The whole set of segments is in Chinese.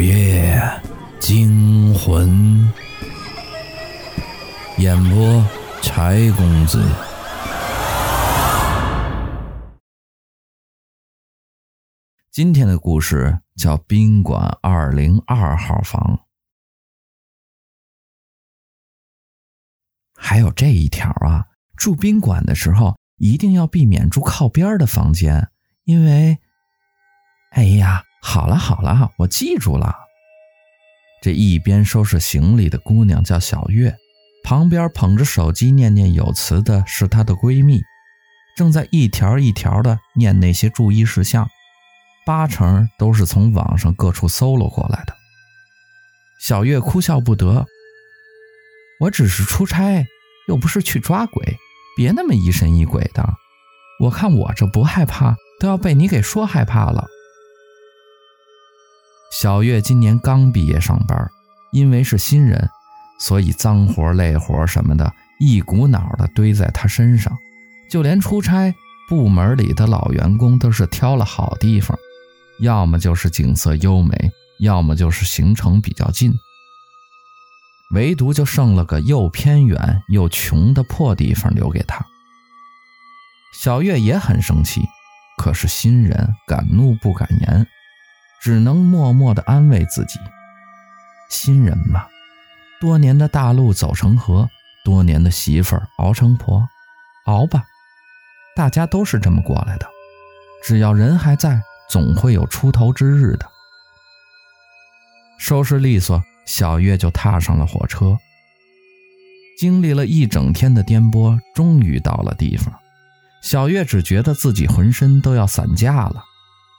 午夜惊魂，演播柴公子。今天的故事叫《宾馆二零二号房》，还有这一条啊，住宾馆的时候一定要避免住靠边的房间，因为，哎呀。好了好了，我记住了。这一边收拾行李的姑娘叫小月，旁边捧着手机念念有词的是她的闺蜜，正在一条一条的念那些注意事项，八成都是从网上各处搜罗过来的。小月哭笑不得：“我只是出差，又不是去抓鬼，别那么疑神疑鬼的。我看我这不害怕，都要被你给说害怕了。”小月今年刚毕业上班，因为是新人，所以脏活累活什么的一股脑的堆在她身上。就连出差，部门里的老员工都是挑了好地方，要么就是景色优美，要么就是行程比较近。唯独就剩了个又偏远又穷的破地方留给她。小月也很生气，可是新人敢怒不敢言。只能默默地安慰自己，新人嘛，多年的大路走成河，多年的媳妇儿熬成婆，熬吧，大家都是这么过来的。只要人还在，总会有出头之日的。收拾利索，小月就踏上了火车。经历了一整天的颠簸，终于到了地方。小月只觉得自己浑身都要散架了。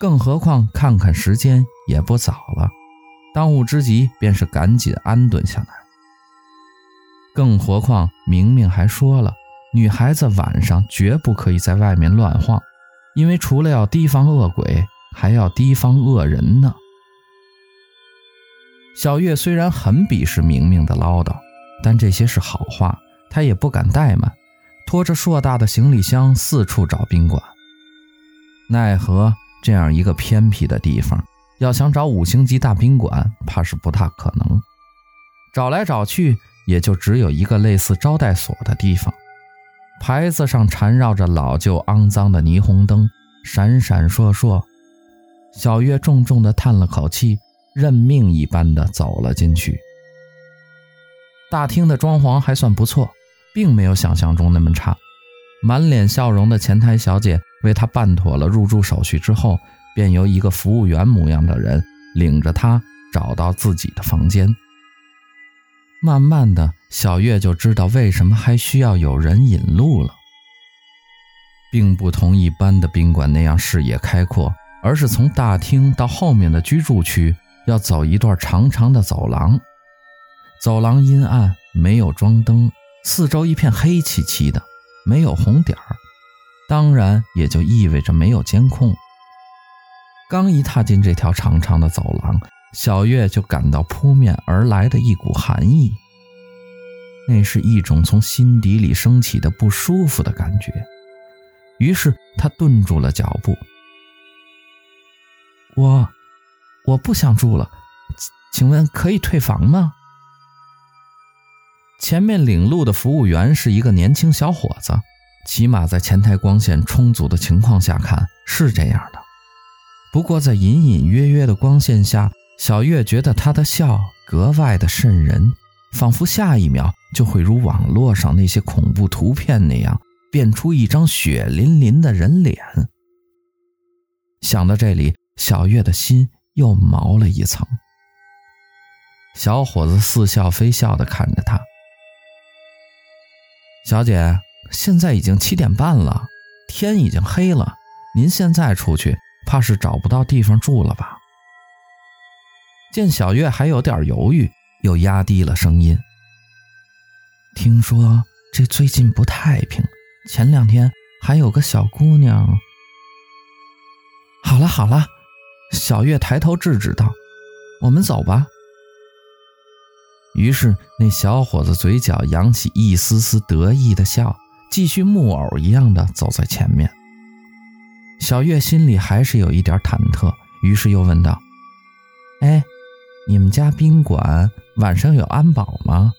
更何况看看时间也不早了，当务之急便是赶紧安顿下来。更何况明明还说了，女孩子晚上绝不可以在外面乱晃，因为除了要提防恶鬼，还要提防恶人呢。小月虽然很鄙视明明的唠叨，但这些是好话，她也不敢怠慢，拖着硕大的行李箱四处找宾馆，奈何。这样一个偏僻的地方，要想找五星级大宾馆，怕是不大可能。找来找去，也就只有一个类似招待所的地方，牌子上缠绕着老旧肮脏的霓虹灯，闪闪烁烁。小月重重地叹了口气，认命一般的走了进去。大厅的装潢还算不错，并没有想象中那么差。满脸笑容的前台小姐。为他办妥了入住手续之后，便由一个服务员模样的人领着他找到自己的房间。慢慢的，小月就知道为什么还需要有人引路了，并不同一般的宾馆那样视野开阔，而是从大厅到后面的居住区要走一段长长的走廊。走廊阴暗，没有装灯，四周一片黑漆漆的，没有红点儿。当然，也就意味着没有监控。刚一踏进这条长长的走廊，小月就感到扑面而来的一股寒意，那是一种从心底里升起的不舒服的感觉。于是，她顿住了脚步。我，我不想住了，请问可以退房吗？前面领路的服务员是一个年轻小伙子。起码在前台光线充足的情况下看是这样的，不过在隐隐约约的光线下，小月觉得他的笑格外的瘆人，仿佛下一秒就会如网络上那些恐怖图片那样变出一张血淋淋的人脸。想到这里，小月的心又毛了一层。小伙子似笑非笑地看着她，小姐。现在已经七点半了，天已经黑了。您现在出去，怕是找不到地方住了吧？见小月还有点犹豫，又压低了声音：“听说这最近不太平，前两天还有个小姑娘……”好了好了，小月抬头制止道：“我们走吧。”于是那小伙子嘴角扬起一丝丝得意的笑。继续木偶一样的走在前面，小月心里还是有一点忐忑，于是又问道：“哎，你们家宾馆晚上有安保吗？”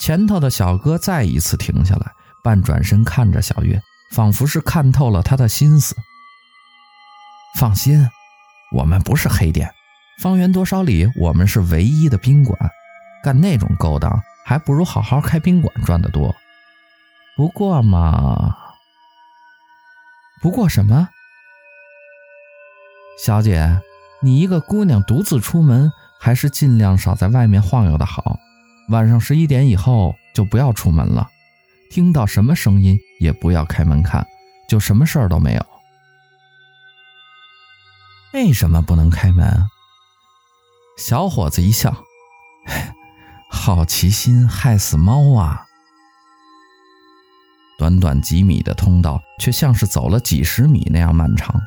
前头的小哥再一次停下来，半转身看着小月，仿佛是看透了他的心思。放心，我们不是黑店，方圆多少里我们是唯一的宾馆，干那种勾当，还不如好好开宾馆赚得多。不过嘛，不过什么？小姐，你一个姑娘独自出门，还是尽量少在外面晃悠的好。晚上十一点以后就不要出门了，听到什么声音也不要开门看，就什么事儿都没有。为什么不能开门？小伙子一笑，好奇心害死猫啊！短短几米的通道，却像是走了几十米那样漫长。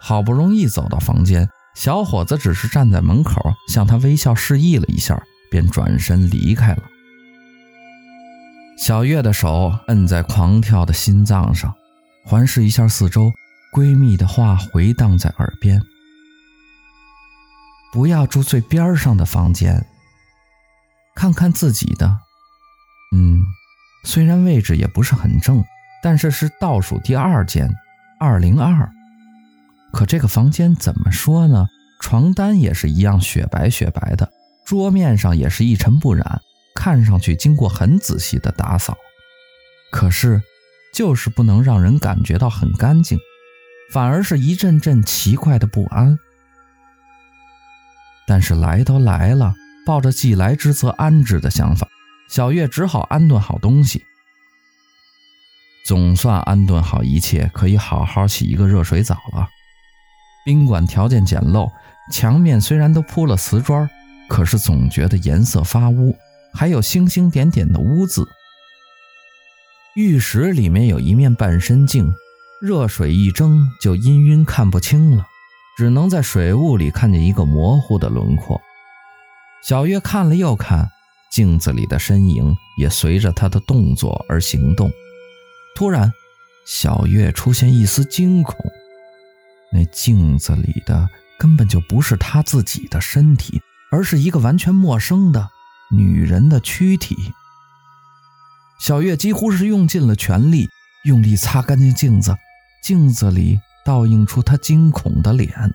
好不容易走到房间，小伙子只是站在门口，向他微笑示意了一下。便转身离开了。小月的手摁在狂跳的心脏上，环视一下四周，闺蜜的话回荡在耳边：“不要住最边上的房间，看看自己的。嗯，虽然位置也不是很正，但是是倒数第二间，二零二。可这个房间怎么说呢？床单也是一样雪白雪白的。”桌面上也是一尘不染，看上去经过很仔细的打扫，可是就是不能让人感觉到很干净，反而是一阵阵奇怪的不安。但是来都来了，抱着既来之则安之的想法，小月只好安顿好东西。总算安顿好一切，可以好好洗一个热水澡了。宾馆条件简陋，墙面虽然都铺了瓷砖。可是总觉得颜色发乌，还有星星点点的污渍。浴室里面有一面半身镜，热水一蒸就氤氲看不清了，只能在水雾里看见一个模糊的轮廓。小月看了又看，镜子里的身影也随着她的动作而行动。突然，小月出现一丝惊恐，那镜子里的根本就不是她自己的身体。而是一个完全陌生的女人的躯体。小月几乎是用尽了全力，用力擦干净镜子，镜子里倒映出她惊恐的脸。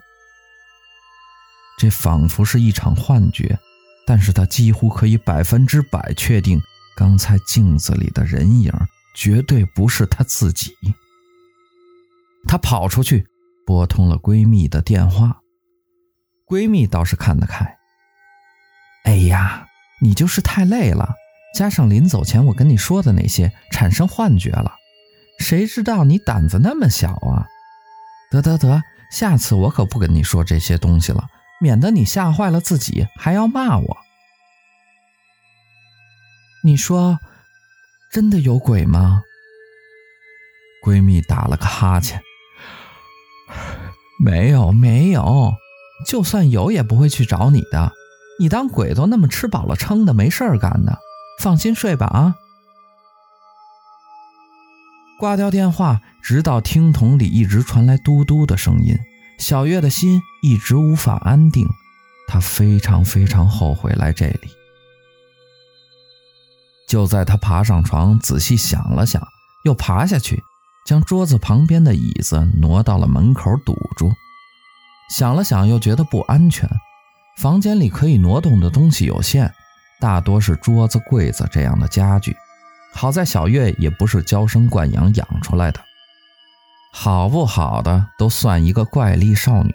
这仿佛是一场幻觉，但是她几乎可以百分之百确定，刚才镜子里的人影绝对不是她自己。她跑出去，拨通了闺蜜的电话。闺蜜倒是看得开。哎呀，你就是太累了，加上临走前我跟你说的那些，产生幻觉了。谁知道你胆子那么小啊？得得得，下次我可不跟你说这些东西了，免得你吓坏了自己，还要骂我。你说，真的有鬼吗？闺蜜打了个哈欠。没有没有，就算有也不会去找你的。你当鬼都那么吃饱了撑的没事儿干的，放心睡吧啊！挂掉电话，直到听筒里一直传来嘟嘟的声音，小月的心一直无法安定，她非常非常后悔来这里。就在她爬上床仔细想了想，又爬下去，将桌子旁边的椅子挪到了门口堵住，想了想又觉得不安全。房间里可以挪动的东西有限，大多是桌子、柜子这样的家具。好在小月也不是娇生惯养养出来的，好不好的都算一个怪力少女。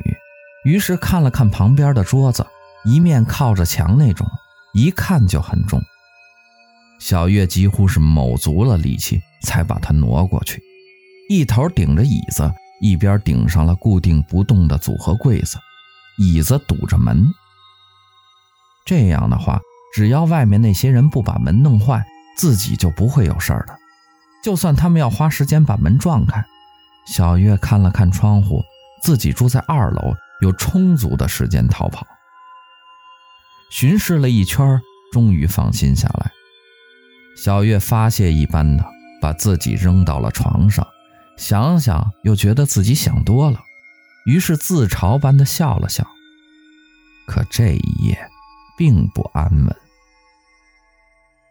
于是看了看旁边的桌子，一面靠着墙那种，一看就很重。小月几乎是卯足了力气才把它挪过去，一头顶着椅子，一边顶上了固定不动的组合柜子，椅子堵着门。这样的话，只要外面那些人不把门弄坏，自己就不会有事儿的。就算他们要花时间把门撞开，小月看了看窗户，自己住在二楼，有充足的时间逃跑。巡视了一圈，终于放心下来。小月发泄一般的把自己扔到了床上，想想又觉得自己想多了，于是自嘲般的笑了笑。可这一夜并不安稳。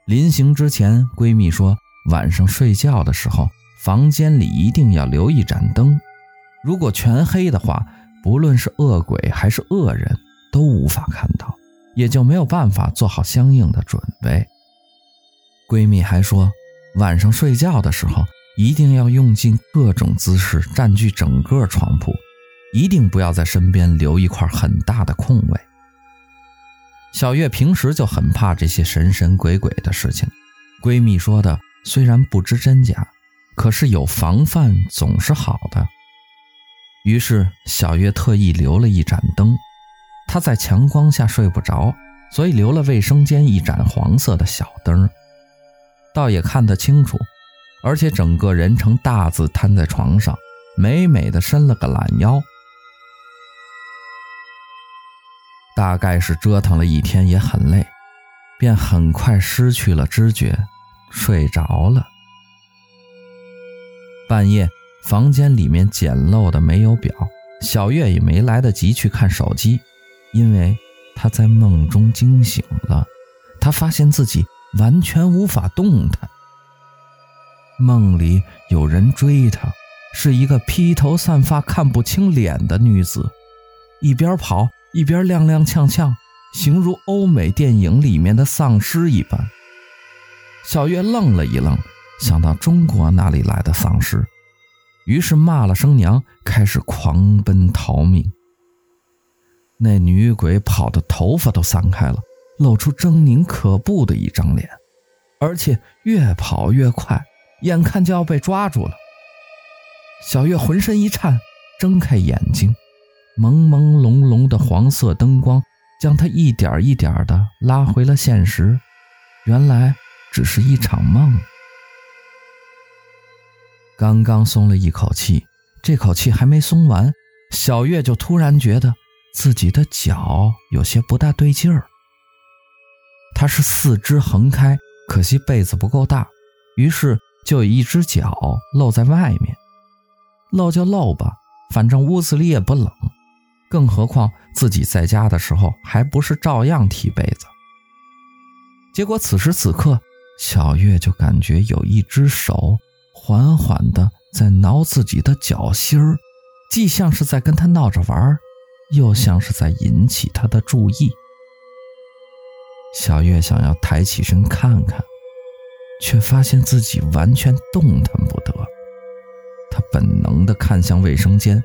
临行之前，闺蜜说晚上睡觉的时候，房间里一定要留一盏灯。如果全黑的话，不论是恶鬼还是恶人，都无法看到，也就没有办法做好相应的准备。闺蜜还说，晚上睡觉的时候，一定要用尽各种姿势占据整个床铺，一定不要在身边留一块很大的空位。小月平时就很怕这些神神鬼鬼的事情，闺蜜说的虽然不知真假，可是有防范总是好的。于是小月特意留了一盏灯，她在强光下睡不着，所以留了卫生间一盏黄色的小灯，倒也看得清楚，而且整个人呈大字瘫在床上，美美的伸了个懒腰。大概是折腾了一天也很累，便很快失去了知觉，睡着了。半夜。房间里面简陋的没有表，小月也没来得及去看手机，因为她在梦中惊醒了。她发现自己完全无法动弹。梦里有人追她，是一个披头散发、看不清脸的女子，一边跑一边踉踉跄跄，形如欧美电影里面的丧尸一般。小月愣了一愣，想到中国哪里来的丧尸？于是骂了声娘，开始狂奔逃命。那女鬼跑得头发都散开了，露出狰狞可怖的一张脸，而且越跑越快，眼看就要被抓住了。小月浑身一颤，睁开眼睛，朦朦胧胧的黄色灯光将她一点一点的拉回了现实，原来只是一场梦。刚刚松了一口气，这口气还没松完，小月就突然觉得自己的脚有些不大对劲儿。她是四肢横开，可惜被子不够大，于是就有一只脚露在外面。露就露吧，反正屋子里也不冷，更何况自己在家的时候还不是照样踢被子。结果此时此刻，小月就感觉有一只手。缓缓地在挠自己的脚心儿，既像是在跟他闹着玩儿，又像是在引起他的注意。小月想要抬起身看看，却发现自己完全动弹不得。她本能地看向卫生间，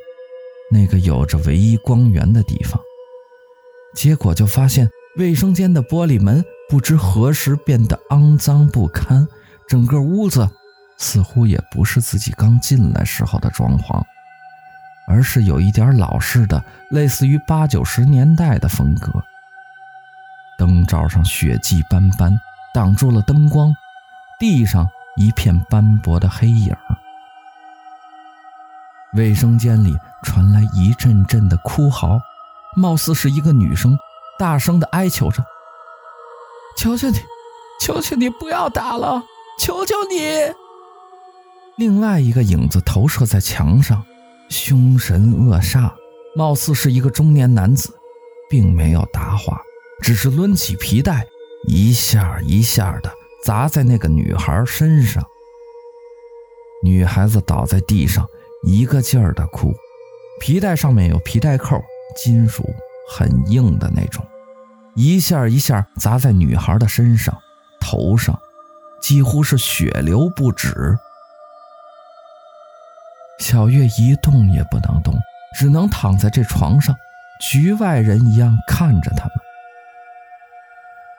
那个有着唯一光源的地方，结果就发现卫生间的玻璃门不知何时变得肮脏不堪，整个屋子。似乎也不是自己刚进来时候的装潢，而是有一点老式的，类似于八九十年代的风格。灯罩上血迹斑斑，挡住了灯光，地上一片斑驳的黑影。卫生间里传来一阵阵的哭嚎，貌似是一个女生大声的哀求着：“求求你，求求你不要打了，求求你！”另外一个影子投射在墙上，凶神恶煞，貌似是一个中年男子，并没有答话，只是抡起皮带，一下一下的砸在那个女孩身上。女孩子倒在地上，一个劲儿的哭，皮带上面有皮带扣，金属很硬的那种，一下一下砸在女孩的身上、头上，几乎是血流不止。小月一动也不能动，只能躺在这床上，局外人一样看着他们。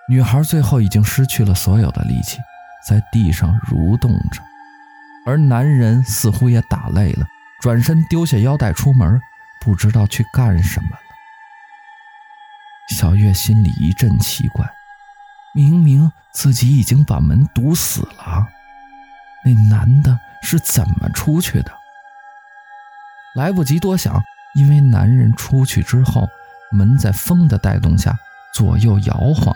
女孩最后已经失去了所有的力气，在地上蠕动着，而男人似乎也打累了，转身丢下腰带出门，不知道去干什么了。小月心里一阵奇怪，明明自己已经把门堵死了，那男的是怎么出去的？来不及多想，因为男人出去之后，门在风的带动下左右摇晃。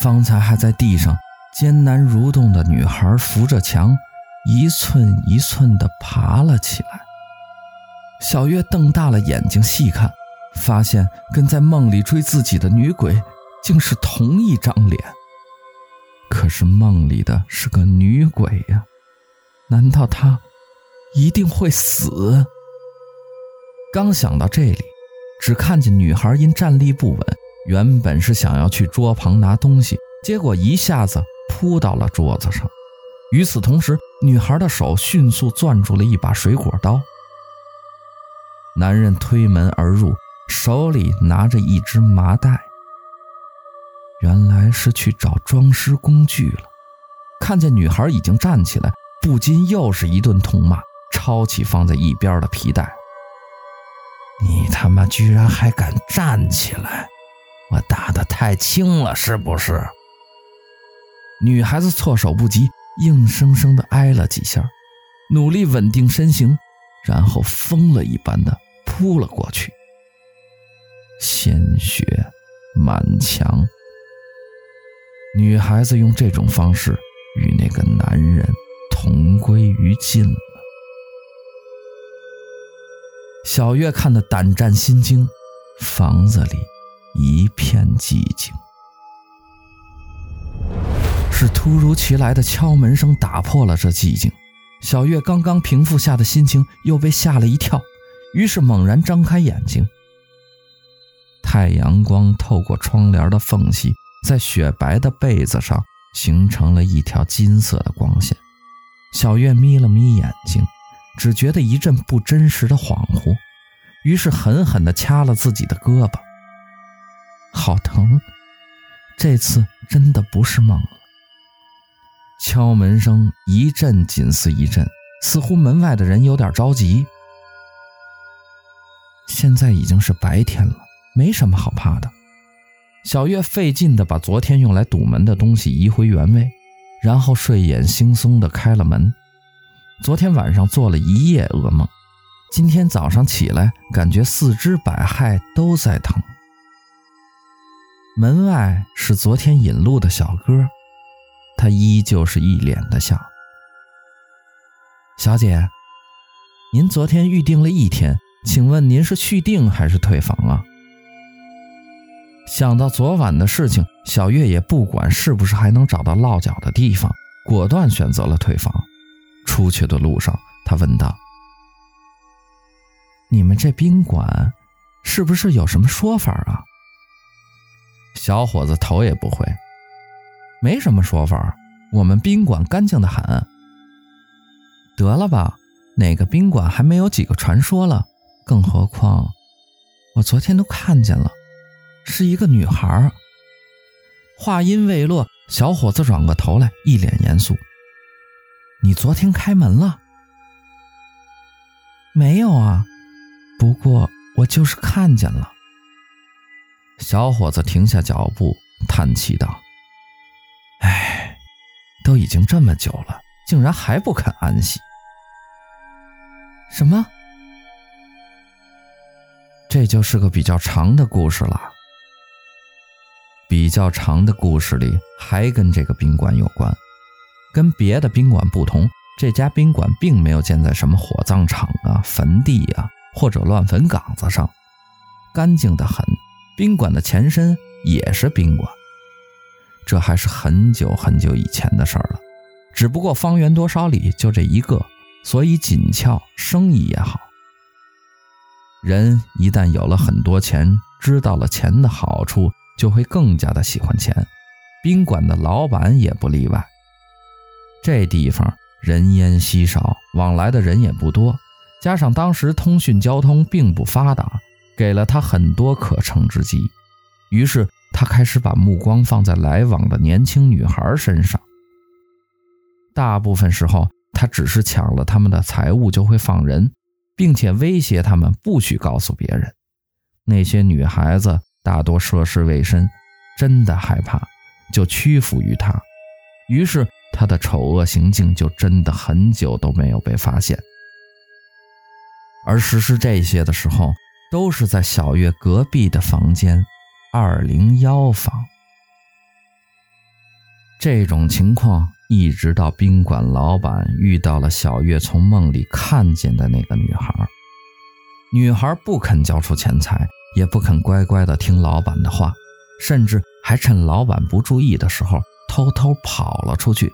方才还在地上艰难蠕动的女孩扶着墙，一寸一寸地爬了起来。小月瞪大了眼睛细看，发现跟在梦里追自己的女鬼竟是同一张脸。可是梦里的是个女鬼呀，难道她一定会死？刚想到这里，只看见女孩因站立不稳，原本是想要去桌旁拿东西，结果一下子扑到了桌子上。与此同时，女孩的手迅速攥住了一把水果刀。男人推门而入，手里拿着一只麻袋，原来是去找装尸工具了。看见女孩已经站起来，不禁又是一顿痛骂，抄起放在一边的皮带。你他妈居然还敢站起来！我打得太轻了是不是？女孩子措手不及，硬生生的挨了几下，努力稳定身形，然后疯了一般的扑了过去，鲜血满墙。女孩子用这种方式与那个男人同归于尽了。小月看得胆战心惊，房子里一片寂静。是突如其来的敲门声打破了这寂静。小月刚刚平复下的心情又被吓了一跳，于是猛然张开眼睛。太阳光透过窗帘的缝隙，在雪白的被子上形成了一条金色的光线。小月眯了眯眼睛。只觉得一阵不真实的恍惚，于是狠狠地掐了自己的胳膊，好疼！这次真的不是梦了。敲门声一阵紧似一阵，似乎门外的人有点着急。现在已经是白天了，没什么好怕的。小月费劲地把昨天用来堵门的东西移回原位，然后睡眼惺忪地开了门。昨天晚上做了一夜噩梦，今天早上起来感觉四肢百骸都在疼。门外是昨天引路的小哥，他依旧是一脸的笑。小姐，您昨天预定了一天，请问您是续订还是退房啊？想到昨晚的事情，小月也不管是不是还能找到落脚的地方，果断选择了退房。出去的路上，他问道：“你们这宾馆是不是有什么说法啊？”小伙子头也不回：“没什么说法，我们宾馆干净的很。”得了吧，哪个宾馆还没有几个传说了？更何况，我昨天都看见了，是一个女孩。话音未落，小伙子转过头来，一脸严肃。你昨天开门了？没有啊，不过我就是看见了。小伙子停下脚步，叹气道：“哎，都已经这么久了，竟然还不肯安息。”什么？这就是个比较长的故事了。比较长的故事里还跟这个宾馆有关。跟别的宾馆不同，这家宾馆并没有建在什么火葬场啊、坟地啊或者乱坟岗子上，干净的很。宾馆的前身也是宾馆，这还是很久很久以前的事儿了。只不过方圆多少里就这一个，所以紧俏，生意也好。人一旦有了很多钱，知道了钱的好处，就会更加的喜欢钱。宾馆的老板也不例外。这地方人烟稀少，往来的人也不多，加上当时通讯交通并不发达，给了他很多可乘之机。于是他开始把目光放在来往的年轻女孩身上。大部分时候，他只是抢了他们的财物就会放人，并且威胁他们不许告诉别人。那些女孩子大多涉世未深，真的害怕，就屈服于他。于是。他的丑恶行径就真的很久都没有被发现，而实施这些的时候，都是在小月隔壁的房间二零幺房。这种情况一直到宾馆老板遇到了小月从梦里看见的那个女孩，女孩不肯交出钱财，也不肯乖乖的听老板的话，甚至还趁老板不注意的时候偷偷跑了出去。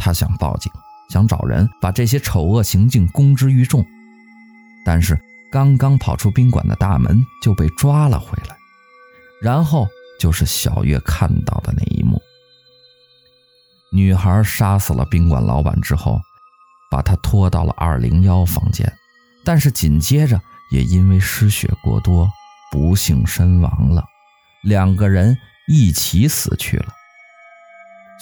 他想报警，想找人把这些丑恶行径公之于众，但是刚刚跑出宾馆的大门就被抓了回来。然后就是小月看到的那一幕：女孩杀死了宾馆老板之后，把他拖到了二零幺房间，但是紧接着也因为失血过多。不幸身亡了，两个人一起死去了。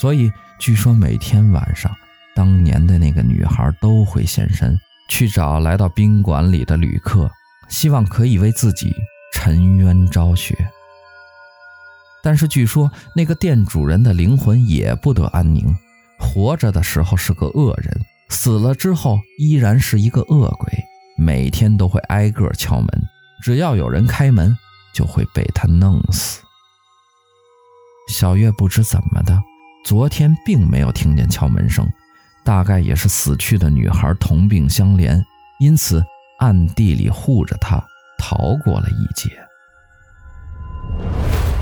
所以据说每天晚上，当年的那个女孩都会现身，去找来到宾馆里的旅客，希望可以为自己沉冤昭雪。但是据说那个店主人的灵魂也不得安宁，活着的时候是个恶人，死了之后依然是一个恶鬼，每天都会挨个敲门。只要有人开门，就会被他弄死。小月不知怎么的，昨天并没有听见敲门声，大概也是死去的女孩同病相怜，因此暗地里护着她，逃过了一劫。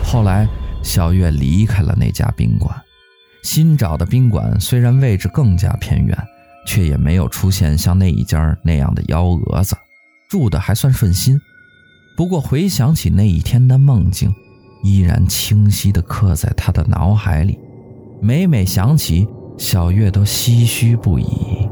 后来，小月离开了那家宾馆，新找的宾馆虽然位置更加偏远，却也没有出现像那一家那样的幺蛾子，住的还算顺心。不过回想起那一天的梦境，依然清晰地刻在他的脑海里。每每想起，小月都唏嘘不已。